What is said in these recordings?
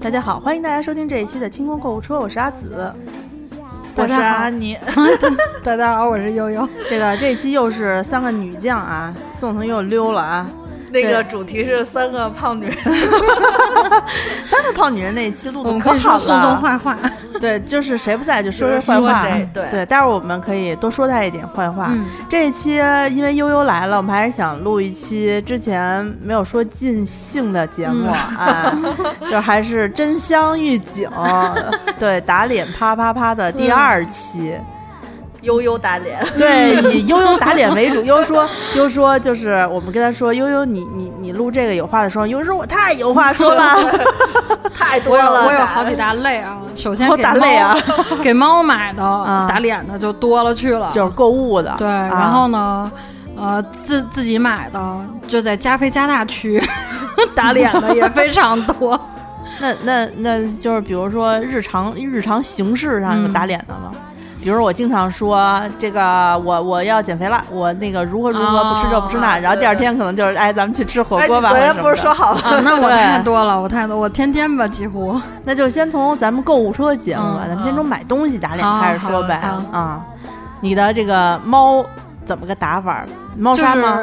大家好，欢迎大家收听这一期的清空购物车，我是阿紫。我是阿妮，大家好，我是悠悠。这个这一期又是三个女将啊，宋腾又溜了啊。那个主题是三个胖女人，三个胖女人那一期录的可好了。说宋坏话，对，就是谁不在就说说坏话。对对，待会儿我们可以多说他一点坏话。这一期因为悠悠来了，我们还是想录一期之前没有说尽兴的节目啊，就还是真香预警，对，打脸啪啪啪的第二期。悠悠打脸，对，以悠悠打脸为主。悠说，悠说，就是我们跟他说，悠悠，你你你录这个有话的时候，悠说我太有话说了，太多了。我有好几大类啊，首先给猫 给猫买的打脸的就多了去了，就是购物的。对，然后呢，呃，自自己买的就在加菲加大区打脸的也非常多。那那那就是比如说日常日常形式上有打脸的吗？比如我经常说这个，我我要减肥了，我那个如何如何不吃这不吃那，然后第二天可能就是哎，咱们去吃火锅吧。昨天不是说好了？那我 太多了，我太多，我天天吧几乎。那就先从咱们购物车节目吧，咱们先从买东西打脸开始说呗啊。你的这个猫怎么个打法？猫砂吗？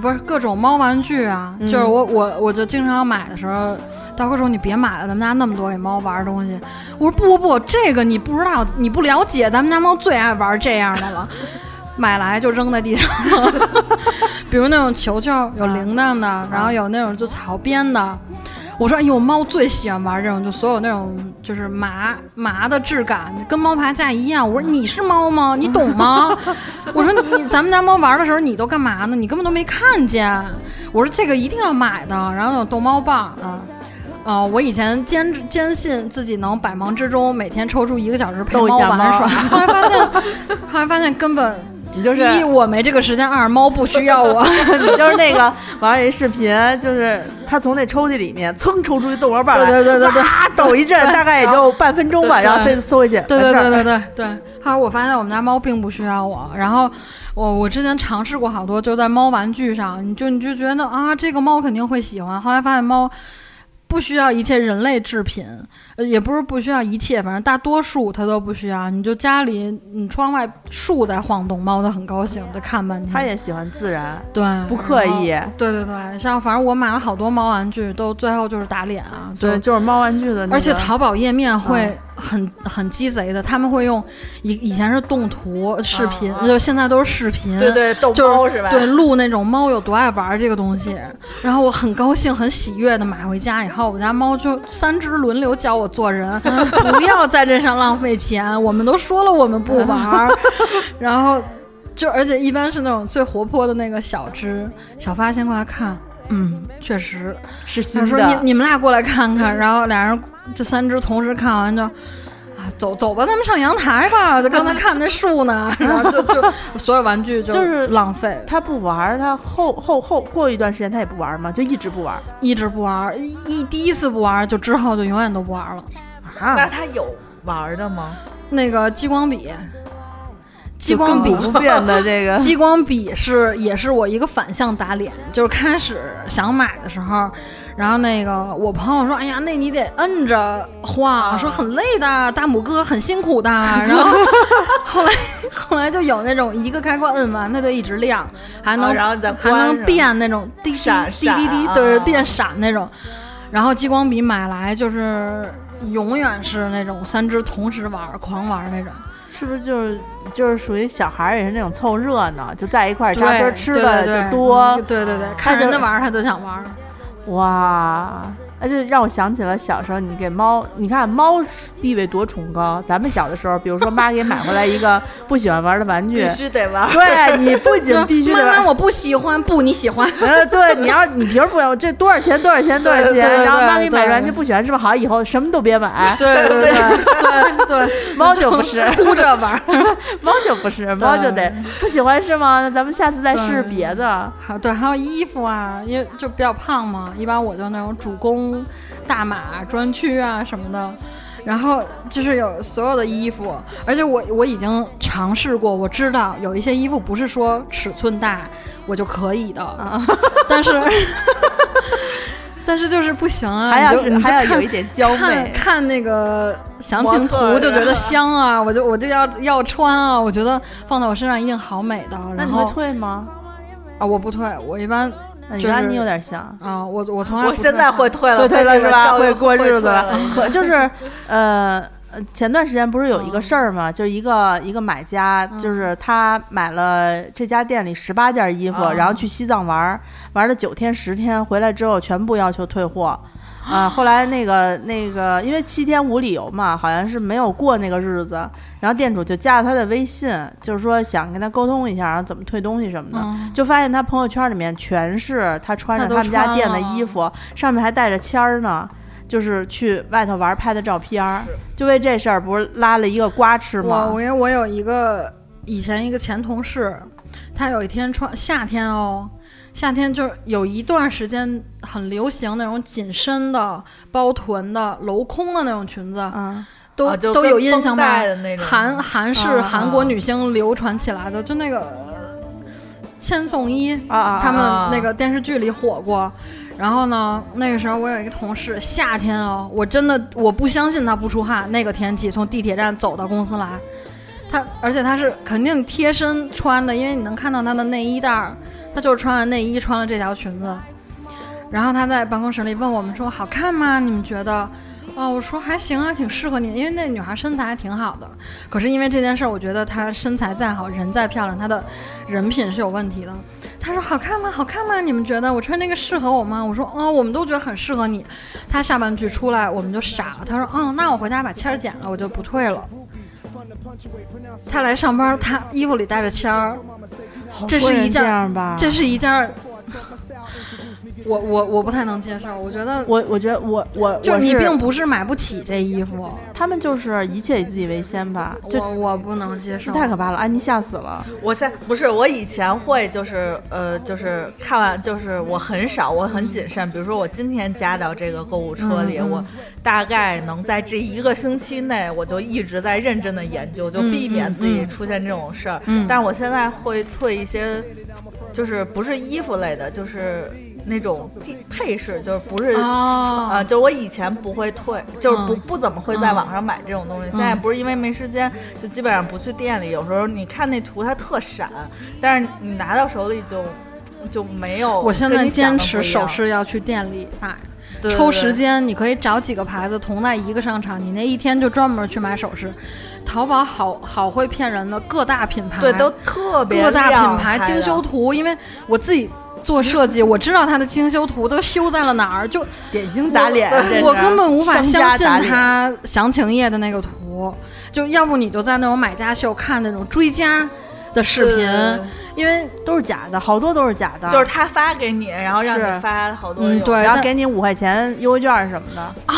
不是各种猫玩具啊，就是我我我就经常买的时候。大哥说：“你别买了，咱们家那么多给猫玩的东西。”我说：“不不不，这个你不知道，你不了解，咱们家猫最爱玩这样的了，买来就扔在地上。比如那种球球，有铃铛的，然后有那种就草编的。我说：哎呦，猫最喜欢玩这种，就所有那种就是麻麻的质感，跟猫爬架一样。我说你是猫吗？你懂吗？我说你咱们家猫玩的时候，你都干嘛呢？你根本都没看见。我说这个一定要买的，然后有逗猫棒啊。”哦，我以前坚坚信自己能百忙之中每天抽出一个小时陪猫玩耍，后来发现，后来发现根本你就是一我没这个时间，二猫不需要我，你就是那个玩一视频，就是他从那抽屉里面噌抽出一逗猫棒来，对对对对，抖一阵，大概也就半分钟吧，然后再缩回去，对对对对对对。后来我发现我们家猫并不需要我，然后我我之前尝试过好多，就在猫玩具上，你就你就觉得啊，这个猫肯定会喜欢，后来发现猫。不需要一切人类制品，呃，也不是不需要一切，反正大多数它都不需要。你就家里，你窗外树在晃动，猫都很高兴的看半天。它也喜欢自然，对，不刻意。对对对，像反正我买了好多猫玩具，都最后就是打脸啊。对，就是猫玩具的。而且淘宝页面会。很很鸡贼的，他们会用以以前是动图视频，就现在都是视频，对对，逗猫是吧？对，录那种猫有多爱玩这个东西，然后我很高兴、很喜悦的买回家以后，我们家猫就三只轮流教我做人，不要在这上浪费钱。我们都说了我们不玩，然后就而且一般是那种最活泼的那个小只，小发先过来看。嗯，确实是新的。说你你们俩过来看看，然后俩人这三只同时看完就啊，走走吧，咱们上阳台吧。就刚才看那树呢，然后就就 所有玩具就是浪费。他不玩，他后后后过一段时间他也不玩嘛？就一直不玩，一直不玩。一第一次不玩，就之后就永远都不玩了。啊？那他有玩的吗？那个激光笔。激光笔不变的这个 激光笔是也是我一个反向打脸，就是开始想买的时候，然后那个我朋友说：“哎呀，那你得摁着画，说很累的，大拇哥很辛苦的。”然后后来后来就有那种一个开关摁完它就一直亮，还能还能变那种滴滴滴滴滴，对，变闪那种。然后激光笔买来就是永远是那种三只同时玩狂玩那种。是不是就是就是属于小孩也是那种凑热闹，就在一块儿扎堆吃的就多，对对对，看人的玩他都想玩，哇。而且让我想起了小时候，你给猫，你看猫地位多崇高。咱们小的时候，比如说妈给买回来一个不喜欢玩的玩具，必须得玩。对你不仅必须得玩，妈妈我不喜欢，不你喜欢。呃，对，你要你平时不要这多少钱？多少钱？多少钱？然后妈给你买玩具不喜欢是不是？好，以后什么都别买。对对对对，猫就不是 哭着玩，猫就不是，猫就得不喜欢是吗？那咱们下次再试试别的。好，对，还有衣服啊，因为就比较胖嘛，一般我就那种主攻。大码专区啊什么的，然后就是有所有的衣服，而且我我已经尝试过，我知道有一些衣服不是说尺寸大我就可以的，但是 但是就是不行啊，还要你就是你就看还要有一点娇看媚。看那个详情图就觉得啊香啊，我就我就要要穿啊，我觉得放在我身上一定好美的。那你会然后退吗？啊，我不退，我一般那你就是跟安妮有点像。啊，我我从来我现在不会退了，会退了是吧？会过日子了 就是呃。呃前段时间不是有一个事儿吗？就是一个一个买家，就是他买了这家店里十八件衣服，啊然后去西藏玩儿，玩了九天十天，回来之后全部要求退货。啊，后来那个那个，因为七天无理由嘛，好像是没有过那个日子，然后店主就加了他的微信，就是说想跟他沟通一下，然后怎么退东西什么的，嗯就发现他朋友圈里面全是他穿着他们家店的衣服，上面还带着签儿呢，就是去外头玩拍的照片儿。就为这事儿，不是拉了一个瓜吃吗？我因为我有一个以前一个前同事，他有一天穿夏天哦，夏天就是有一段时间很流行那种紧身的、包臀的、镂空的那种裙子，嗯，都、啊都有印象吧。韩韩式、啊韩国女星流传起来的，就那个呃千颂伊，啊啊，他们啊那个电视剧里火过。然后呢，那个时候我有一个同事，夏天哦，我真的我不相信他不出汗，那个天气从地铁站走到公司来，他而且他是肯定贴身穿的，因为你能看到他的内衣带儿，他就是穿了内衣，穿了这条裙子。然后他在办公室里问我们说：“好看吗？你们觉得？”哦，我说还行啊，挺适合你，因为那女孩身材还挺好的。可是因为这件事儿，我觉得她身材再好，人再漂亮，她的人品是有问题的。他说好看吗？好看吗？你们觉得我穿这个适合我吗？我说哦，我们都觉得很适合你。他下半句出来，我们就傻了。他说嗯，那我回家把签儿剪了，我就不退了。他来上班，他衣服里带着签儿，这是一件这是一件儿，我我我不太能接受。我觉得我我觉得我我就是你并不是买不起这衣服，他们就是一切以自己为先吧，就我我不能接受。太可怕了，安妮吓死了。我现不是我以前会就是呃就是看完就是我很少我很谨慎，比如说我今天加到这个购物车里，我大概能在这一个星期内，我就一直在认真的研究，就避免自己出现这种事儿。嗯但是我现在会退一些，就是不是衣服类的，就是。那种地配饰就是不是哦呃，就我以前不会退，就是不、嗯不怎么会在网上买这种东西。现在不是因为没时间，就基本上不去店里。有时候你看那图它特闪，但是你拿到手里就就没有。我现在坚持首饰要去店里买。对抽时间，你可以找几个牌子同在一个商场，你那一天就专门去买首饰。淘宝好好会骗人的，各大品牌。对都特别各大品牌精修图，因为我自己做设计，我知道它的精修图都修在了哪儿，就典型打脸，我根本无法相信家打脸。它详情页的那个图，就要不你就在那种买家秀看那种追加的视频，对因为都是假的，好多都是假的，就是他发给你，然后让你发好多。嗯对，然后给你五块钱优惠券什么的啊。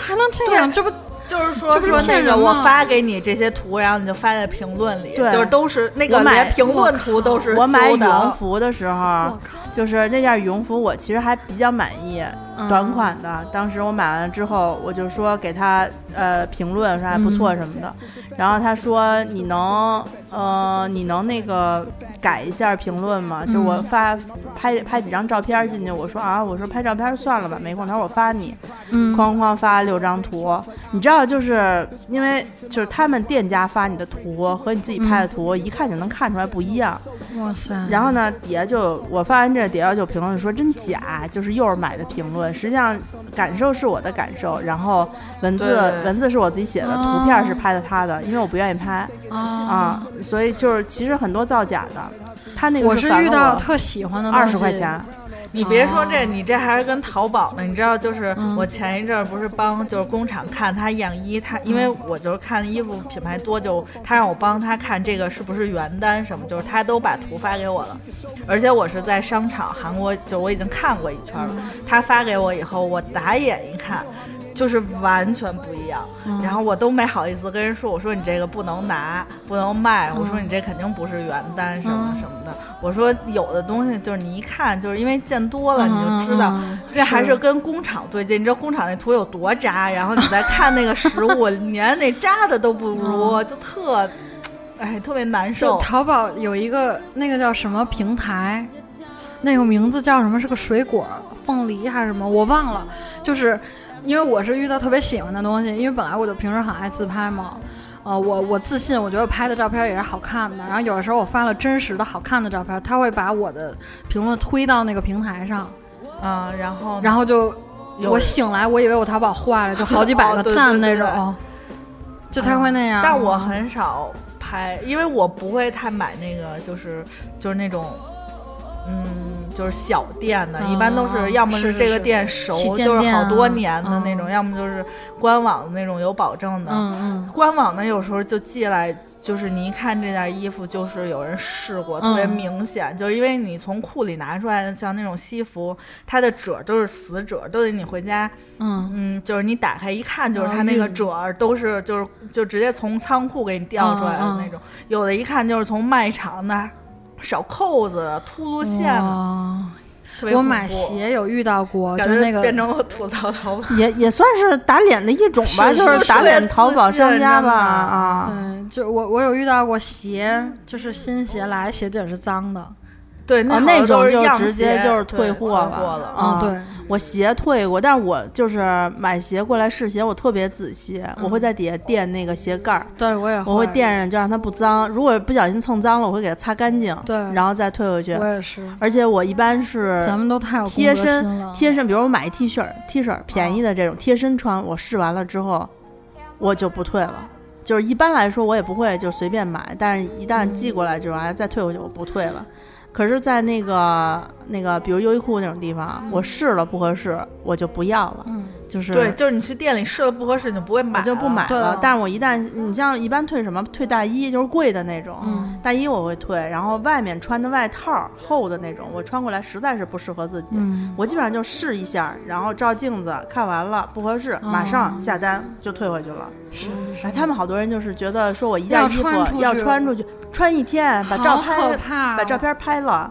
还能这样，这不就是说说那个我发给你这些图，然后你就发在评论里，对。就是都是那个买连评论图都是我买羽绒服的时候就是那件羽绒服，我其实还比较满意，嗯。短款的。当时我买完了之后，我就说给他呃评论说还不错什么的，然后他说你能呃你能那个改一下评论吗？就我发拍拍几张照片进去，我说啊，我说拍照片算了吧，没空。他说我发你，嗯，哐哐发六张图，你知道，就是因为就是他们店家发你的图和你自己拍的图，一看就能看出来不一样。哇塞，然后呢，底下就我发完这，底下就评论说真假，就是又是买的评论。实际上感受是我的感受，然后文字文字是我自己写的，图片是拍的他的，因为我不愿意拍啊，啊，所以就是其实很多造假的。他那个我是遇到特喜欢的二十块钱，你别说哦这，你这还是跟淘宝呢。你知道，就是嗯我前一阵儿不是帮就是工厂看他样衣，他因为我就是看衣服品牌多，就他让我帮他看这个是不是原单什么，就是他都把图发给我了。而且我是在商场韩国，就我已经看过一圈了。他发给我以后，我打眼一看。就是完全不一样，然后我都没好意思跟人说，我说你这个不能拿，不能卖，我说你这肯定不是原单什么什么的，我说有的东西就是你一看，就是因为见多了你就知道，嗯这还是跟工厂对接。你知道工厂那图有多渣，然后你再看那个实物，连那渣的都不如，就特，哎，特别难就受。淘宝有一个那个叫什么平台，那个名字叫什么？是个水果凤梨还是什么，我忘了。就是因为我是遇到特别喜欢的东西，因为本来我就平时很爱自拍嘛。呃，我我自信，我觉得拍的照片也是好看的。然后有的时候我发了真实的好看的照片，他会把我的评论推到那个平台上，嗯，然后然后就我醒来，我以为我淘宝坏了，就好几百个 赞那种，就他会那样。但我很少拍，因为我不会太买那个，就是就是那种，嗯。就是小店的，一般都是要么是这个店熟，就是好多年的那种，要么就是官网的那种有保证的。嗯嗯。官网的有时候就寄来，就是你一看这件衣服，就是有人试过，特别明显，就是因为你从库里拿出来的，像那种西服，它的褶都是死褶，都得你回家，嗯嗯，就是你打开一看，就是它那个褶都是，就是就直接从仓库给你调出来的那种，有的一看就是从卖场的。少扣子、秃噜线，我买鞋有遇到过，就是那个变成了吐槽淘宝，也也算是打脸的一种吧，就是打脸淘宝商家吧啊。对，就我我有遇到过鞋，就是新鞋来，鞋底是脏的，对，那那种就直接就是退货了，嗯，对。我鞋退过，但是我就是买鞋过来试鞋，我特别仔细，我会在底下垫那个鞋盖儿，对我也我会垫上，就让它不脏。如果不小心蹭脏了，我会给它擦干净，对，然后再退回去。我也是，而且我一般是咱们都太有贴身，贴身，比如我买一 T 恤，T 恤便宜的这种贴身穿，我试完了之后，我就不退了。就是一般来说，我也不会就随便买，但是一旦寄过来这玩意儿再退回去，我不退了。可是，在那个那个，比如优衣库那种地方，我试了不合适，我就不要了。嗯，就是对，就是你去店里试了不合适，你就不会买，就不买了。但是我一旦你像一般退什么退大衣，就是贵的那种，大衣我会退。然后外面穿的外套厚的那种，我穿过来实在是不适合自己，我基本上就试一下，然后照镜子看完了不合适，马上下单就退回去了。是，哎，他们好多人就是觉得说我一件衣服要穿出去。穿一天，把照拍，把照片拍了。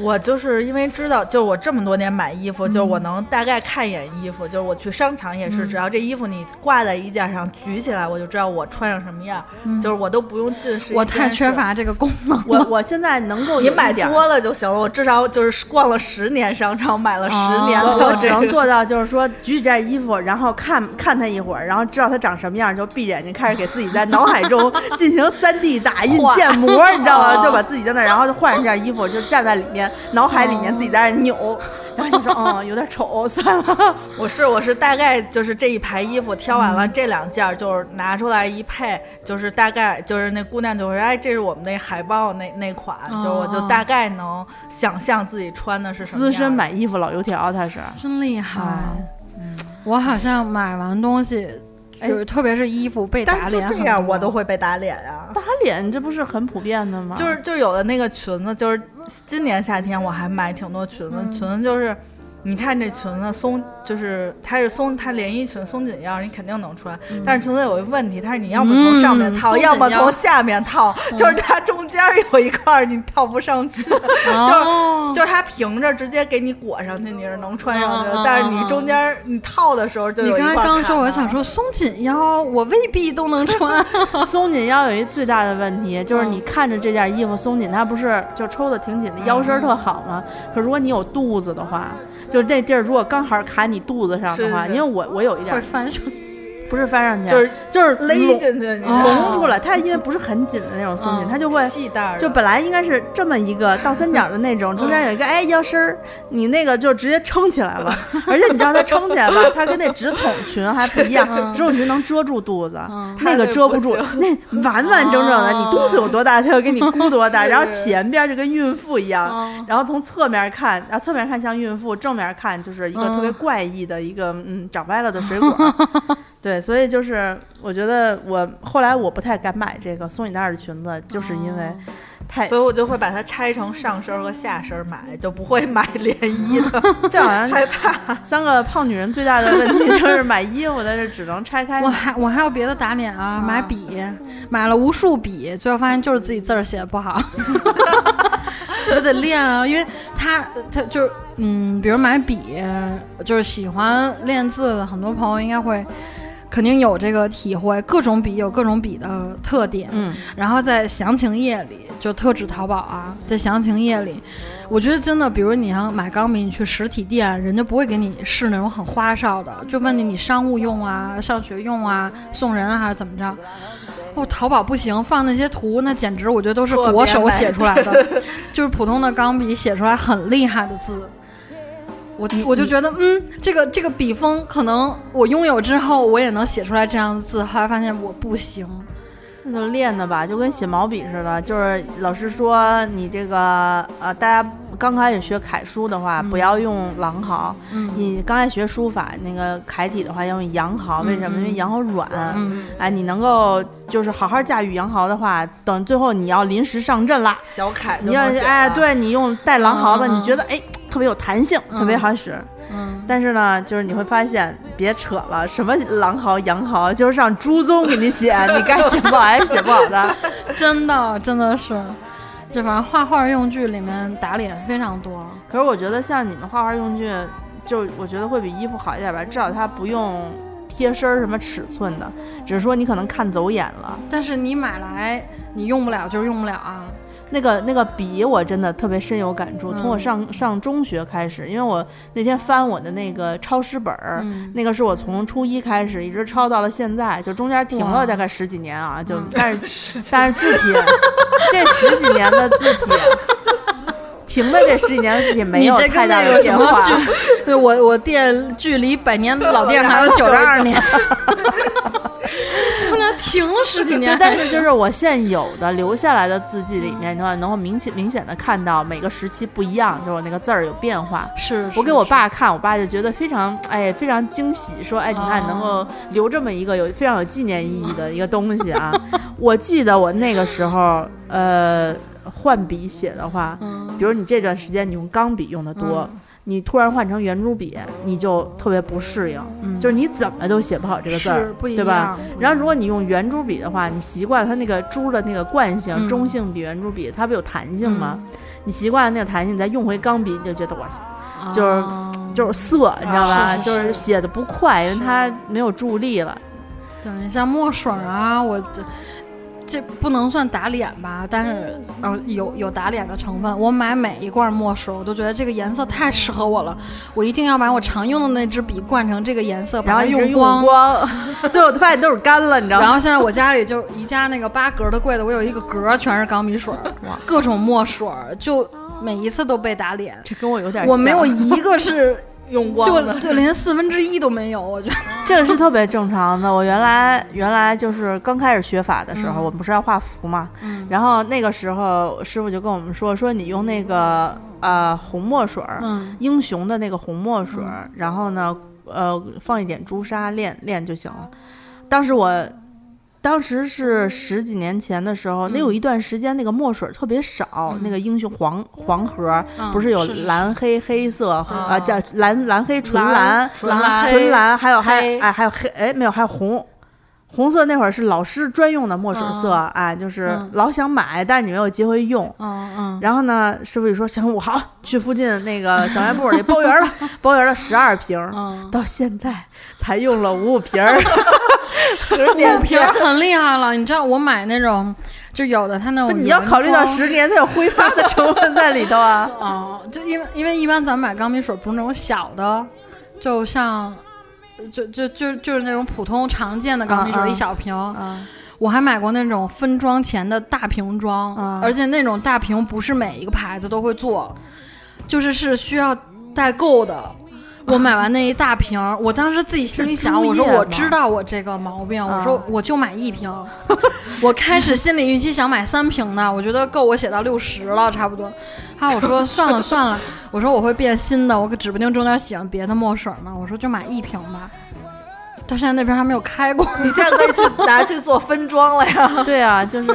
我就是因为知道，就是我这么多年买衣服，就是我能大概看一眼衣服。就是我去商场也是，只要这衣服你挂在衣架上举起来，我就知道我穿上什么样。就是我都不用近视。我太缺乏这个功能。我 我现在能够你买多了就行了。我至少就是逛了十年商场，买了十年了。我只能做到就是说举起这衣服，然后看看它一会儿，然后知道它长什么样，就闭眼睛开始给自己在脑海中 进行三 D 打印建模，你知道吗？就把自己在那，然后就换上这件衣服，就站在里面，脑海里面。自己在那扭，然后就说：“嗯，有点丑，算了。”我是我是大概就是这一排衣服挑完了，这两件就是拿出来一配，就是大概就是那姑娘就说：“哎，这是我们那海报那那款。”就我就大概能想象自己穿的是什么。资深买衣服老油条，他是真厉害。嗯，我好像买完东西。就是特别是衣服被打脸，这样我都会被打脸呀！打脸这不是很普遍的吗？就是就有的那个裙子，就是今年夏天我还买挺多裙子，裙子就是。你看这裙子松，就是它是松，它连衣裙松紧腰，你肯定能穿。但是裙子有一个问题，它是你要么从上面套，要么从下面套，就是它中间有一块你套不上去，就是就是它平着直接给你裹上去，你是能穿上去的。但是你中间你套的时候就你刚才刚说，我想说松紧腰，我未必都能穿。松紧腰有一最大的问题，就是你看着这件衣服松紧，它不是就抽的挺紧的，腰身特好吗？可如果你有肚子的话。就是那地儿，如果刚好卡你肚子上的话，因为我我有一点会翻上。不是翻上去，就是就是勒进去，隆出来。它因为不是很紧的那种松紧，它就会细带就本来应该是这么一个倒三角的那种，中间有一个哎腰身儿，你那个就直接撑起来了。而且你知道它撑起来吧，它跟那直筒裙还不一样，直筒裙能遮住肚子，那个遮不住，那完完整整的，你肚子有多大，它就给你箍多大。然后前边就跟孕妇一样，然后从侧面看，然后侧面看像孕妇，正面看就是一个特别怪异的一个嗯长歪了的水果。对，所以就是我觉得我后来我不太敢买这个松紧带的裙子，就是因为太，所以我就会把它拆成上身和下身买，就不会买连衣的。这好像 害怕三个胖女人最大的问题就是买衣服，但是只能拆开。我还我还有别的打脸啊，买笔买了无数笔，最后发现就是自己字儿写的不好，我得练啊，因为他他就是嗯，比如买笔，就是喜欢练字的很多朋友应该会。肯定有这个体会，各种笔有各种笔的特点。嗯，然后在详情页里，就特指淘宝啊，在详情页里，我觉得真的，比如你要买钢笔，你去实体店，人家不会给你试那种很花哨的，就问你你商务用啊、上学用啊、送人啊还是怎么着。哦，淘宝不行，放那些图，那简直我觉得都是国手写出来的，就是普通的钢笔写出来很厉害的字。我我就觉得，嗯，这个这个笔锋可能我拥有之后，我也能写出来这样的字。后来发现我不行，那就练的吧，就跟写毛笔似的。就是老师说你这个呃，大家刚开始学楷书的话，不要用狼毫。嗯，你刚才学书法那个楷体的话，要用羊毫。为什么？因为羊毫软。嗯，哎，你能够就是好好驾驭羊毫的话，等最后你要临时上阵了，小楷你要哎，对你用带狼毫的，你觉得哎。特别有弹性，特别好使。嗯，但是呢，就是你会发现，别扯了，什么狼毫、羊毫，就是让朱宗给你写，你该写不好还是写不好的。真的，真的是，这反正画画用具里面打脸非常多。可是我觉得像你们画画用具，就我觉得会比衣服好一点吧，至少它不用贴身儿什么尺寸的，只是说你可能看走眼了。但是你买来你用不了就是用不了啊。那个那个笔我真的特别深有感触，从我上上中学开始，因为我那天翻我的那个抄诗本儿，那个是我从初一开始一直抄到了现在，就中间停了大概十几年啊，就但 是但是字体这十几年的字体停的这十几年的字体没有太大的变化。对我我店距离百年老店 还有九十二年。停了十几年，但是就是我现有的留下来的字迹里面的话，能够明显明显的看到每个时期不一样，就是我那个字儿有变化。是我给我爸看，我爸就觉得非常哎非常惊喜，说哎你看能够留这么一个有非常有纪念意义的一个东西啊。我记得我那个时候呃换笔写的话，比如你这段时间你用钢笔用的多。你突然换成圆珠笔，你就特别不适应，就是你怎么都写不好这个字儿，对吧？然后如果你用圆珠笔的话，你习惯了它那个珠的那个惯性，中性笔、圆珠笔，它不有弹性吗？你习惯了那个弹性，你再用回钢笔，你就觉得我操，就是就是涩，你知道吧？就是写的不快，因为它没有助力了。对，像墨水啊，我。这不能算打脸吧，但是呃有有打脸的成分。我买每一罐墨水，我都觉得这个颜色太适合我了，我一定要把我常用的那支笔灌成这个颜色，把它用光。最后发现都是干了，你知道吗？然后现在我家里就宜家那个八格的柜子，我有一个格全是钢笔水，各种墨水，就每一次都被打脸。这跟我有点，我没有一个是。用光就就连四分之一都没有，我觉得 这个是特别正常的。我原来原来就是刚开始学法的时候，我们不是要画符嘛，然后那个时候师傅就跟我们说，说你用那个呃红墨水儿，英雄的那个红墨水儿，然后呢呃放一点朱砂练练就行了。当时我。当时是十几年前的时候，那有一段时间那个墨水特别少，那个英雄黄黄盒不是有蓝黑黑色啊，叫蓝蓝黑纯蓝纯蓝纯蓝，还有还哎还有黑哎没有还有红。红色那会儿是老师专用的墨水色哎，就是老想买，但是你没有机会用。嗯嗯。然后呢，师傅就说：“行，我好去附近那个小卖部里包圆了，包圆了十二瓶，到现在才用了五瓶。”十年瓶很厉害了，你知道我买那种，就有的它那种，你要考虑到十年它有挥发的成分在里头啊。哦，就因为因为一般咱们买钢笔水不是那种小的，就像，就就就就是那种普通常见的钢笔水一小瓶。我还买过那种分装前的大瓶装，而且那种大瓶不是每一个牌子都会做，就是是需要代购的。我买完那一大瓶，我当时自己心里想，我说我知道我这个毛病，我说我就买一瓶。我开始心理预期想买三瓶的，我觉得够我写到六十了，差不多。哈，我说算了算了，我说我会变新的，我可指不定中间喜欢别的墨水呢。我说就买一瓶吧。到现在那边还没有开过，你现在可以去拿去做分装了呀。对啊，就是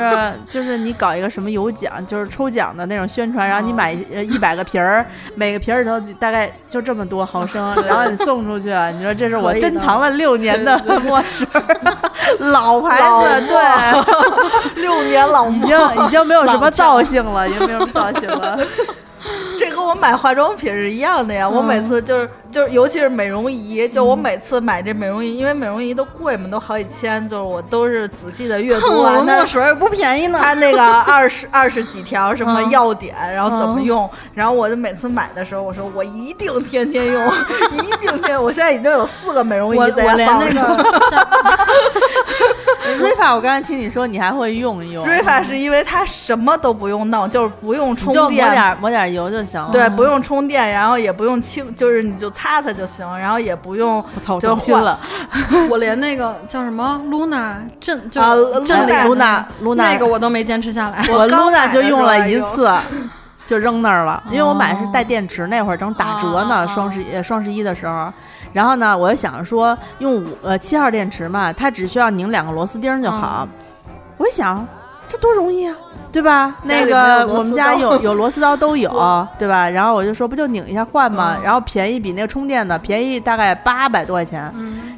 就是你搞一个什么有奖，就是抽奖的那种宣传，然后你买一百个瓶儿，每个瓶儿里头大概就这么多毫升，然后你送出去，你说这是我珍藏了六年的墨水，老牌子，对，六年老已经已经没有什么造型了，已经没有什么造型了。这跟我买化妆品是一样的呀，我每次就是。就是尤其是美容仪，就我每次买这美容仪，因为美容仪都贵嘛，都好几千，就是我都是仔细的阅读完那个水也不便宜呢。它那个 二十二十几条什么要点，然后怎么用，然后我就每次买的时候，我说我一定天天用，一定天。我现在已经有四个美容仪在家放着。瑞法，我刚才听你说你还会用一用。瑞法是因为它什么都不用弄，就是不用充电，抹点抹点油就行了。对，不用充电，然后也不用清，就是你就擦它就行，然后也不用。我操，我心了。我连那个叫什么 Luna 镇就震那个 Luna Luna 那个我都没坚持下来。我 Luna 就用了一次，就扔那儿了，因为我买的是带电池，那会儿正打折呢，双十一双十一的时候。然后呢，我就想着说用五呃七号电池嘛，它只需要拧两个螺丝钉就好。我想，这多容易啊，对吧？那个我们家有有螺丝刀都有，对吧？然后我就说不就拧一下换吗，然后便宜比那个充电的便宜大概八百多块钱。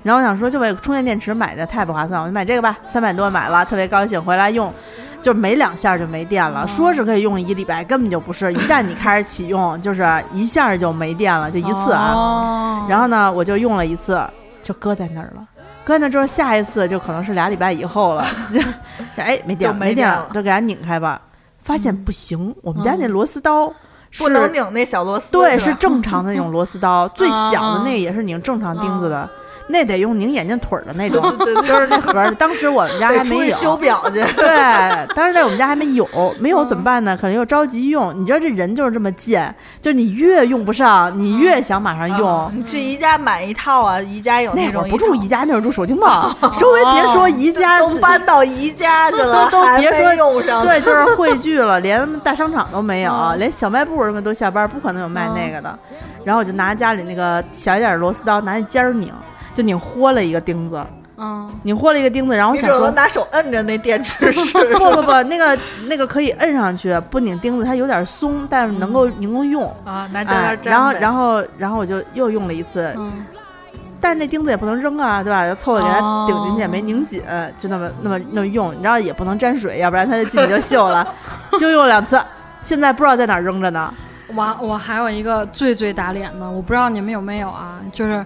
然后我想说就为充电电池买的太不划算，我就买这个吧，三百多买了，特别高兴，回来用。就没两下就没电了，说是可以用一礼拜，根本就不是。一旦你开始启用，就是一下就没电了，就一次啊。然后呢，我就用了一次，就搁在那儿了。搁那之后，下一次就可能是俩礼拜以后了。就哎，没电，没电了，就给它拧开吧。发现不行，我们家那螺丝刀不能拧那小螺丝。对，是正常的那种螺丝刀，最小的那也是拧正常钉子的。那得用拧眼镜腿儿的那种，就是那盒儿。当时我们家还没有。修表去。对，当时在我们家还没有，没有怎么办呢？可能又着急用。你知道这人就是这么贱，就是你越用不上，你越想马上用。你去宜家买一套啊，宜家有那种。不住宜家，那会儿住手经贸。稍微别说宜家，都搬到宜家去了，都别说用上。对，就是汇聚了，连大商场都没有，连小卖部什么都下班，不可能有卖那个的。然后我就拿家里那个小一点的螺丝刀，拿那尖儿拧。就拧豁了一个钉子，嗯，拧豁了一个钉子，然后我想说拿手摁着那电池是，不不不，那个那个可以摁上去，不拧钉子，它有点松，但是能够能够用。啊，拿胶然后然后然后我就又用了一次，但是那钉子也不能扔啊，对吧？就凑合给它顶进去，没拧紧，就那么那么那么用，你知道也不能沾水，要不然它就进去就锈了，就用两次，现在不知道在哪扔着呢。我我还有一个最最打脸的，我不知道你们有没有啊，就是。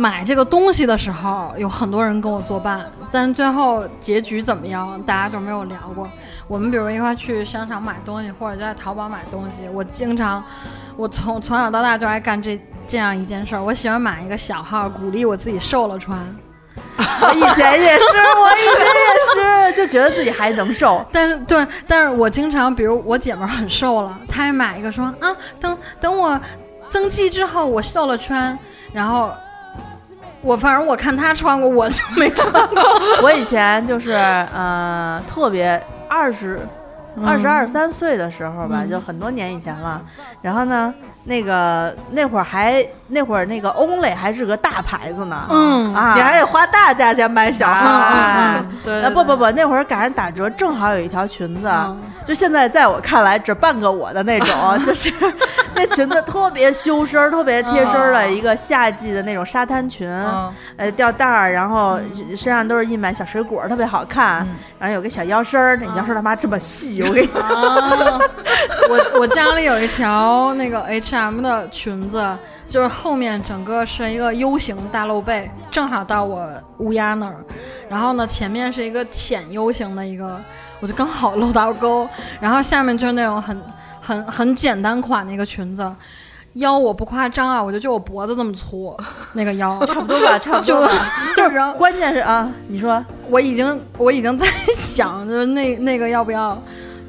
买这个东西的时候，有很多人跟我作伴，但最后结局怎么样，大家就没有聊过。我们比如一块去商场买东西，或者就在淘宝买东西，我经常，我从 从小到大就爱干这这样一件事儿。我喜欢买一个小号，鼓励我自己瘦了穿。我以前也是，我以前也是，就觉得自己还能瘦。但是对，但是我经常，比如我姐们很瘦了，她也买一个说啊，等等我增肌之后我瘦了穿，然后。我反正我看他穿过，我就没穿过。我以前就是呃，特别二十二十二三岁的时候吧，就很多年以前了。然后呢，那个那会儿还那会儿那个 Only 还是个大牌子呢。嗯啊，你还得花大价钱买小号。啊对，不不不，那会儿赶上打折，正好有一条裙子。就现在在我看来，只半个我的那种，就是。那裙子特别修身，特别贴身的一个夏季的那种沙滩裙，呃，吊带儿，然后身上都是印满小水果，特别好看。然后有个小腰身儿，那腰身他妈这么细，我跟你讲。我我家里有一条那个 H&M 的裙子，就是后面整个是一个 U 型大露背，正好到我乌鸦那儿。然后呢，前面是一个浅 U 型的一个，我就刚好露到沟。然后下面就是那种很。很很简单款的一个裙子，腰我不夸张啊，我觉得就我脖子这么粗，那个腰 差不多吧，差不多。就就关键是啊，你说我已经我已经在 想，就是那那个要不要，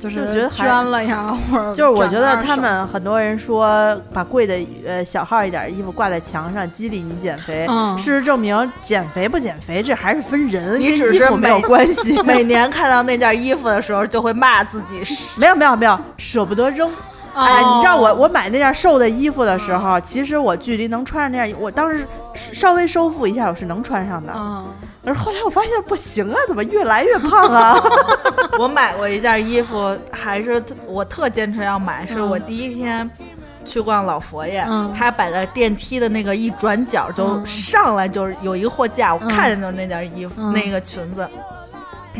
就是觉得捐了呀，或者就是我觉得他们很多人说把贵的呃小号一点衣服挂在墙上激励你减肥，事实证明减肥不减肥这还是分人，你只是没有关系。每年看到那件衣服的时候就会骂自己，没有没有没有舍不得扔。哎，你知道我我买那件瘦的衣服的时候，其实我距离能穿上那件，我当时稍微收腹一下，我是能穿上的。嗯，是后来我发现不行啊，怎么越来越胖啊？我买过一件衣服，还是我特坚持要买，是我第一天去逛老佛爷，他摆在电梯的那个一转角就上来就是有一个货架，我看见就是那件衣服那个裙子。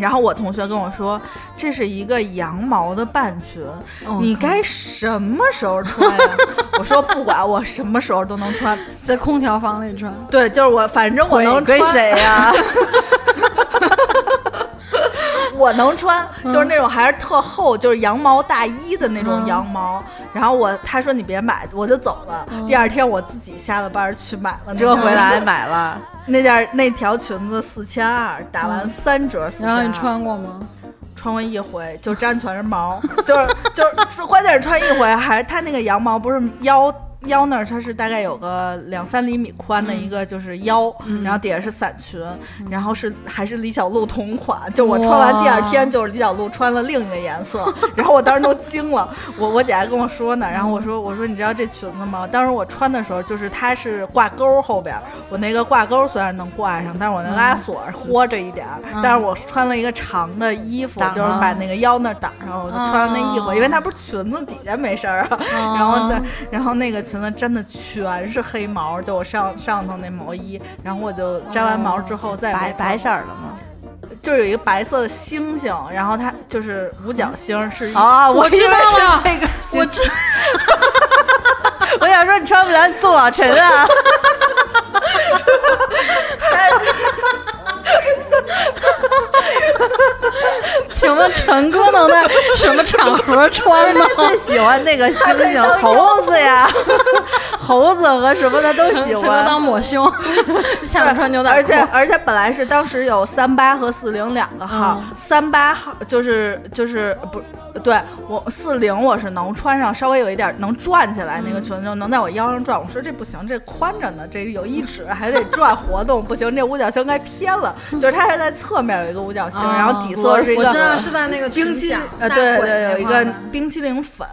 然后我同学跟我说，这是一个羊毛的半裙，哦你该什么时候穿呀？我说不管，我什么时候都能穿。在空调房里穿，对，就是我，反正我能谁呀？我能穿，就是那种还是特厚，就是羊毛大衣的那种嗯羊毛。然后我他说你别买，我就走了。第二天我自己下了班去买了折回来买了，那件那条裙子四千二，打完三折四千二。然后你穿过吗？穿过一回，就粘全是毛，就是就是关键是穿一回，还是它那个羊毛不是腰腰那儿，它是大概有个两三厘米宽的一个就是腰，然后底下是伞裙，然后是还是李小璐同款，就我穿完第二天就是李小璐穿了另一个颜色，然后我当时都惊了，我我姐还跟我说呢，然后我说我说你知道这裙子吗？当时我穿的时候就是它是挂钩后边，我那个挂钩虽然能挂上，但是我那拉锁豁着一点儿，但是我穿了一个长的衣服，挡就是把那个腰那儿挡上，我就穿了那衣服，因为它不是裙子底下没事儿啊，然后那，然后那个裙子真的全是黑毛，就我上上头那毛衣，然后我就粘完毛之后再白白色儿的吗？就有一个白色的星星，然后它就是五角星是啊哦，我知道了是这个我星，知 我想说你穿不了宋老陈啊。请问陈哥能在什么场合穿呢？最喜欢那个星星，猴子呀，猴子和什么的都喜欢。当抹胸，下面穿牛仔裤，而且而且本来是当时有三八和四零两个号，嗯三八号就是就是不。对我四零我是能穿上，稍微有一点能转起来那个裙子，就能在我腰上转。我说这不行，这宽着呢，这有一指还得转活动，不行，这五角星该偏了。就是它是在侧面有一个五角星，哦然后底色是一我知道个是在那个冰淇淋呃，大对对，有一个冰淇淋粉。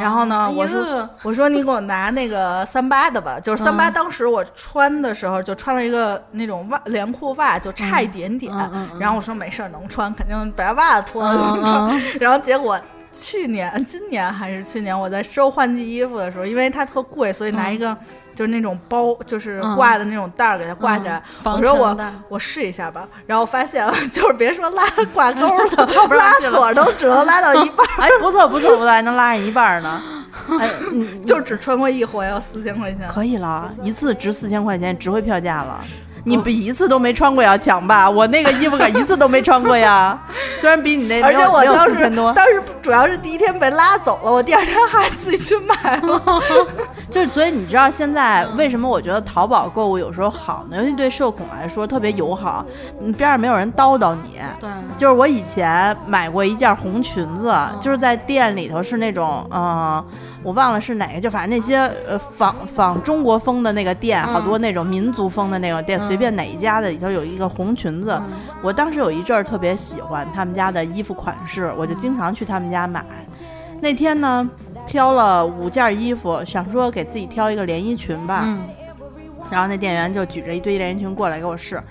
然后呢，哎我说我说你给我拿那个三八的吧，就是三八。嗯当时我穿的时候就穿了一个那种袜连裤袜，就差一点点。然后我说没事儿，能穿，肯定把袜子脱了能嗯穿。然后结果。去年、今年还是去年，我在收换季衣服的时候，因为它特贵，所以拿一个就是那种包，就是嗯挂的那种袋儿给它挂起来。我说我我试一下吧，然后发现了，就是别说拉挂钩 了，拉锁都只能拉到一半儿，哎，不错不错不错，还能拉上一半儿呢。哎，嗯，就只穿过一回，要四千块钱。可以了，一次值四千块钱，值回票价了。你比一次都没穿过要强吧？我那个衣服可一次都没穿过呀，虽然比你那而且我当时四千多，当时主要是第一天被拉走了，我第二天还自己去买了。就是所以你知道现在为什么我觉得淘宝购物有时候好呢？尤其对社恐来说特别友好，嗯，边上没有人叨叨你。对，就是我以前买过一件红裙子，就是在店里头是那种，嗯、我忘了是哪个，就反正那些呃仿仿中国风的那个店，嗯好多那种民族风的那种店，随便哪一家的里头有一个红裙子。我当时有一阵儿特别喜欢他们家的衣服款式，我就经常去他们家买。那天呢，挑了五件衣服，想说给自己挑一个连衣裙吧。嗯，然后那店员就举着一堆连衣裙过来给我试，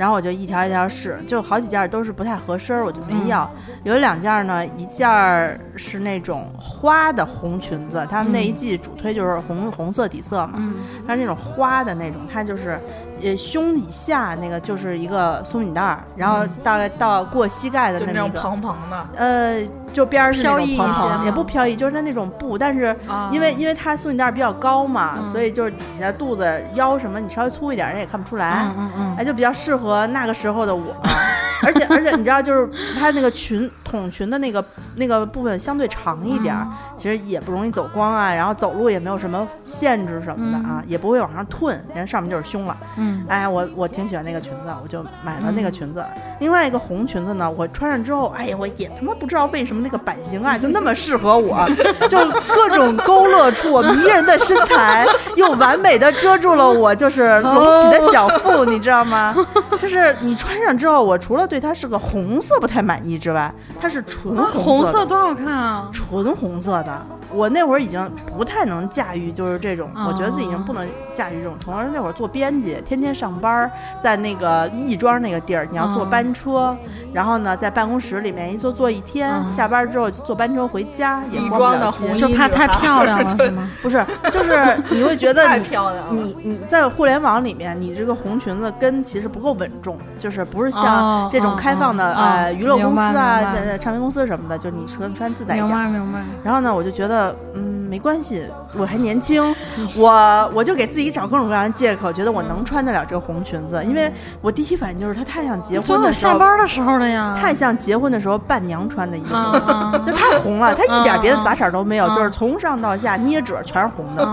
然后我就一条一条试，就好几件都是不太合身儿，我就没要。有两件呢，一件儿是那种花的红裙子，他们那一季主推就是红红色底色嘛，嗯它是那种花的那种，它就是呃胸以下那个就是一个松紧带儿，然后大概到过膝盖的就那种。蓬蓬的，呃，就边儿是那种蓬蓬，也不飘逸，就是它那种布，但是啊因为因为它松紧带儿比较高嘛，嗯所以就是底下肚子腰什么你稍微粗一点，人也看不出来，嗯嗯嗯，哎，就比较适合那个时候的我。而且而且你知道，就是他那个群筒裙的那个那个部分相对长一点儿，其实也不容易走光啊，然后走路也没有什么限制什么的啊，也不会往上褪，人上面就是胸了。嗯哎，我我挺喜欢那个裙子，我就买了那个裙子。另外一个红裙子呢，我穿上之后，哎呀，我也他妈不知道为什么那个版型啊，就那么适合我，就各种勾勒出我迷人的身材，又完美的遮住了我就是隆起的小腹，你知道吗？就是你穿上之后，我除了对它是个红色不太满意之外，它是纯红色的，多好看啊！纯红色的。我那会儿已经不太能驾驭，就是这种，我觉得自己已经不能驾驭这种。同时那会儿做编辑，天天上班，在那个亦庄那个地儿，你要坐班车，然后呢，在办公室里面一坐坐一天，下班之后就坐班车回家，也装的红衣 就怕太漂亮了，是吗？不是，就是你会觉得 太漂亮了。你你在互联网里面，你这个红裙子跟其实不够稳重，就是不是像这种开放的呃娱乐公司啊、唱片公司什么的，就你穿穿自在一点。明白明白。然后呢，我就觉得嗯没关系，我还年轻，我我就给自己找各种各样的借口，觉得我能穿得了这个红裙子，因为我第一反应就是它太像结婚的时候下班的时候的呀，太像结婚的时候伴娘穿的衣服，就太红了，它一点别的杂色都没有，就是从上到下捏褶全是红的，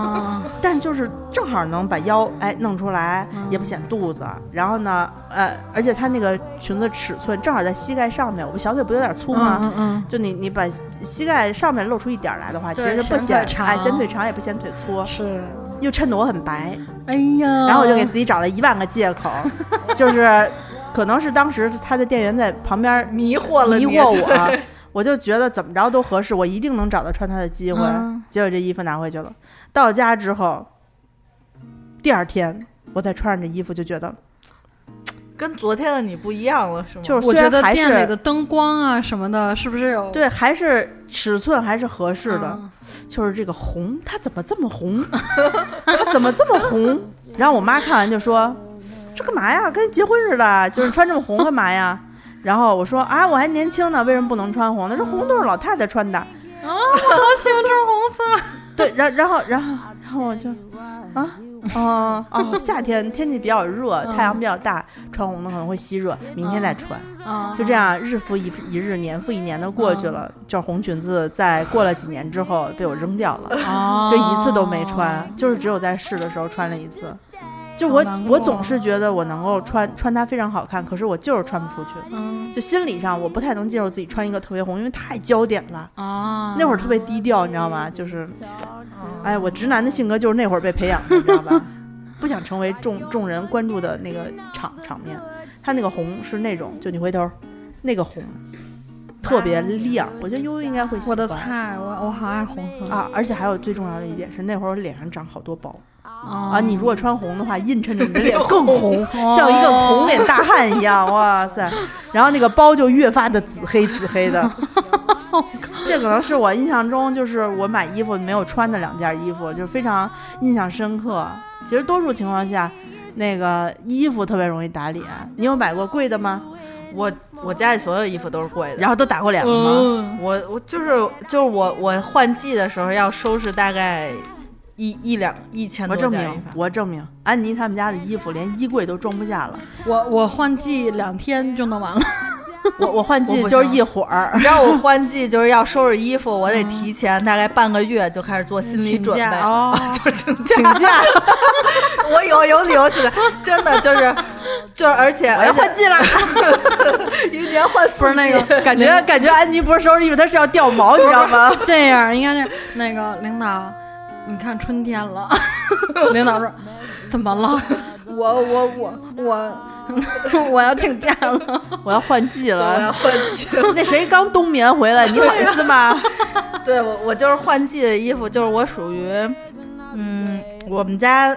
但就是正好能把腰哎弄出来，也不显肚子，然后呢呃，而且它那个裙子尺寸正好在膝盖上面，我小腿不有点粗吗？嗯嗯，就你你把膝盖上面露出一点来的话，其实不显哎显腿长也不显腿粗，是。又衬得我很白，哎呀，然后我就给自己找了一万个借口，就是可能是当时他的店员在旁边迷惑了迷惑我，我就觉得怎么着都合适，我一定能找到穿它的机会。结果这衣服拿回去了，到家之后，第二天我再穿上这衣服就觉得。跟昨天的你不一样了，是吗？就是我觉得店里的灯光啊什么的，是不是有？对，还是尺寸还是合适的。就是这个红，它怎么这么红？它怎么这么红？然后我妈看完就说：“这干嘛呀？跟结婚似的，就是穿这么红干嘛呀？”然后我说：“啊，我还年轻呢，为什么不能穿红？那这红都是老太太穿的。”啊，我好喜欢穿红色。对，然然后然后然后我就啊。哦哦，夏天天气比较热，太阳比较大，穿红的可能会吸热，明天再穿。就这样，日复一一日，年复一年的过去了，就红裙子在过了几年之后被我扔掉了，就一次都没穿，就是只有在试的时候穿了一次。就我我总是觉得我能够穿穿它非常好看，可是我就是穿不出去。就心理上我不太能接受自己穿一个特别红，因为太焦点了。那会儿特别低调，你知道吗？就是。哎，我直男的性格就是那会儿被培养的，你知道吧？不想成为众众人关注的那个场场面。他那个红是那种，就你回头，那个红特别亮。我觉得悠悠应该会喜欢。我的菜，我我好爱红色啊！而且还有最重要的一点是，那会儿我脸上长好多包啊！你如果穿红的话，映衬着你的脸更红，像一个红脸大汉一样。哇塞！然后那个包就越发的紫黑紫黑的。这可能是我印象中，就是我买衣服没有穿的两件衣服，就是非常印象深刻。其实多数情况下，那个衣服特别容易打脸。你有买过贵的吗？我我家里所有衣服都是贵的，然后都打过脸了吗？我我就是就是我我换季的时候要收拾大概一一两一千多件。我证明，我证明，安妮他们家的衣服连衣柜都装不下了。我我换季两天就弄完了。我我换季就是一会儿，你知道我换季就是要收拾衣服，我得提前大概半个月就开始做心理准备，就请请假。我有有理由请假，真的就是就是，而且我要换季了，一年换四季那个，感觉感觉安妮不是收拾衣服，她是要掉毛，你知道吗？这样应该是那个领导，你看春天了，领导说怎么了？我我我我。我要请假了，我要换季了，我要换季。那谁刚冬眠回来？你好意思吗？对，我我就是换季的衣服，就是我属于，嗯，我们家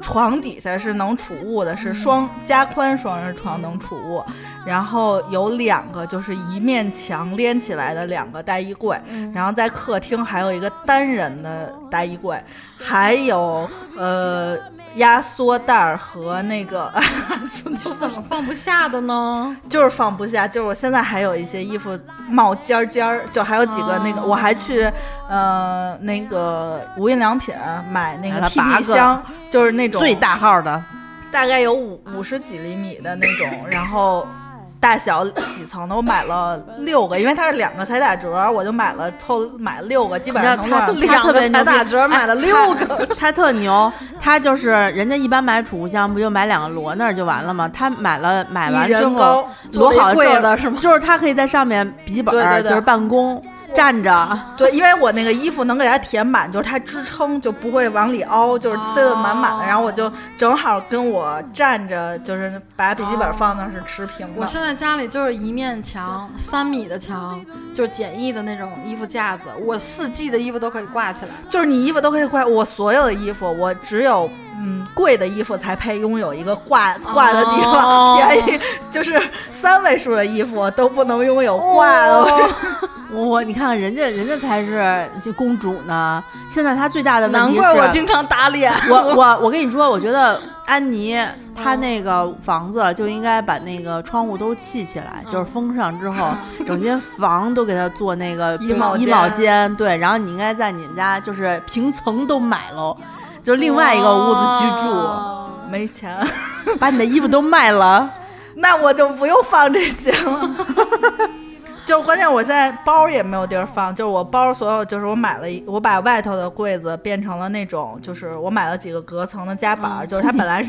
床底下是能储物的，是双加宽双人床能储物，然后有两个就是一面墙连起来的两个大衣柜，然后在客厅还有一个单人的大衣柜，还有呃。压缩袋和那个 是怎么放不下的呢？就是放不下，就是我现在还有一些衣服冒尖尖儿，就还有几个那个，我还去呃那个无印良品买那个 PP 箱，就是那种最大号的，大概有五五十几厘米的那种，然后。大小几层的，我买了六个，因为它是两个才打折，我就买了凑买了六个，基本上能他特别牛打折买了六个，他特牛，他就是人家一般买储物箱不就买两个摞那儿就完了吗？他买了买完之后摞好贵的是吗？就是他可以在上面笔记本就是办公。站着。对，因为我那个衣服能给它填满，就是它支撑就不会往里凹，就是塞得满满的。然后我就正好跟我站着，就是把笔记本放那是持平的。我现在家里就是一面墙，三米的墙，就是简易的那种衣服架子，我四季的衣服都可以挂起来。就是你衣服都可以挂，我所有的衣服，我只有嗯贵的衣服才配拥有一个挂挂的地方，便宜就是三位数的衣服都不能拥有挂的。我你看看人家，人家才是公主呢。现在她最大的问题是，难怪我经常打脸。我我我跟你说，我觉得安妮她那个房子就应该把那个窗户都砌起来，就是封上之后，整间房都给她做那个衣帽衣帽间。对，然后你应该在你们家就是平层都买喽，就另外一个屋子居住。没钱，把你的衣服都卖了，那我就不用放这些了。就关键，我现在包也没有地儿放。就是我包所有，就是我买了一，我把外头的柜子变成了那种，就是我买了几个隔层的夹板，就是它本来是。